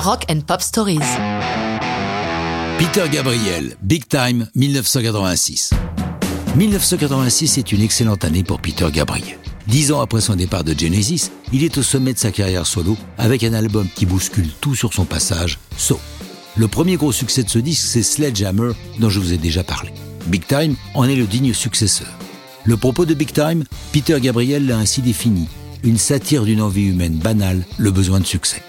Rock and Pop Stories. Peter Gabriel, Big Time, 1986. 1986 est une excellente année pour Peter Gabriel. Dix ans après son départ de Genesis, il est au sommet de sa carrière solo avec un album qui bouscule tout sur son passage, So. Le premier gros succès de ce disque, c'est Sledgehammer, dont je vous ai déjà parlé. Big Time en est le digne successeur. Le propos de Big Time, Peter Gabriel l'a ainsi défini une satire d'une envie humaine banale, le besoin de succès.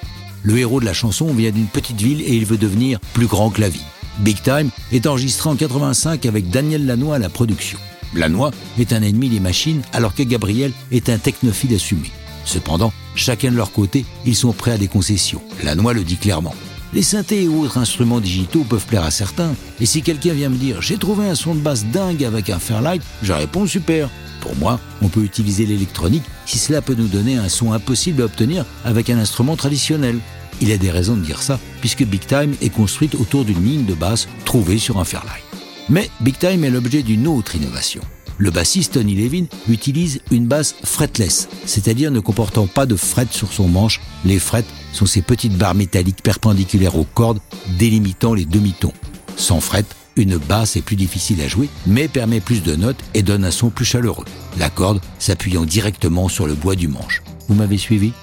Le héros de la chanson vient d'une petite ville et il veut devenir plus grand que la vie. Big Time est enregistré en 85 avec Daniel Lanois à la production. Lanois est un ennemi des machines alors que Gabriel est un technophile assumé. Cependant, chacun de leur côté, ils sont prêts à des concessions. Lanois le dit clairement. Les synthés et autres instruments digitaux peuvent plaire à certains, et si quelqu'un vient me dire j'ai trouvé un son de basse dingue avec un Fairlight, je réponds super. Pour moi, on peut utiliser l'électronique si cela peut nous donner un son impossible à obtenir avec un instrument traditionnel. Il a des raisons de dire ça, puisque Big Time est construite autour d'une ligne de basse trouvée sur un Fairlight. Mais Big Time est l'objet d'une autre innovation. Le bassiste Tony Levin utilise une basse fretless, c'est-à-dire ne comportant pas de fret sur son manche. Les frets sont ces petites barres métalliques perpendiculaires aux cordes délimitant les demi-tons. Sans fret, une basse est plus difficile à jouer, mais permet plus de notes et donne un son plus chaleureux. La corde s'appuyant directement sur le bois du manche. Vous m'avez suivi?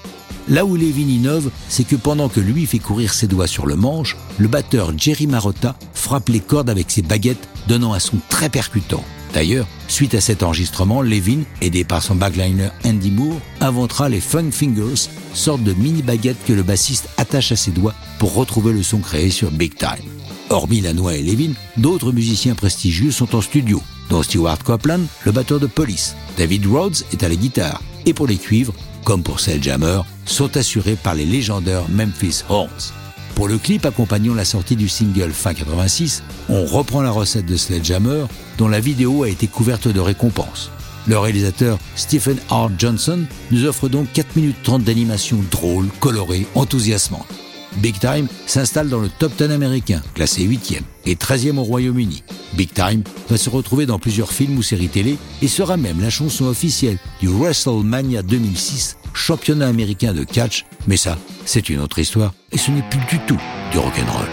Là où Levin innove, c'est que pendant que lui fait courir ses doigts sur le manche, le batteur Jerry Marotta frappe les cordes avec ses baguettes, donnant un son très percutant. D'ailleurs, suite à cet enregistrement, Levin, aidé par son backliner Andy Moore, inventera les Funk Fingers, sorte de mini baguettes que le bassiste attache à ses doigts pour retrouver le son créé sur Big Time. Hormis Lanois et Levin, d'autres musiciens prestigieux sont en studio, dont Stewart Copeland, le batteur de Police. David Rhodes est à la guitare. Et pour les cuivres, comme pour Jammer, sont assurés par les légendaires Memphis Horns. Pour le clip accompagnant la sortie du single fin 86, on reprend la recette de Sledgehammer, dont la vidéo a été couverte de récompenses. Le réalisateur Stephen R. Johnson nous offre donc 4 minutes 30 d'animation drôle, colorée, enthousiasmante. Big Time s'installe dans le top 10 américain, classé 8e et 13e au Royaume-Uni. Big Time va se retrouver dans plusieurs films ou séries télé et sera même la chanson officielle du WrestleMania 2006, championnat américain de catch. Mais ça, c'est une autre histoire et ce n'est plus du tout du rock'n'roll.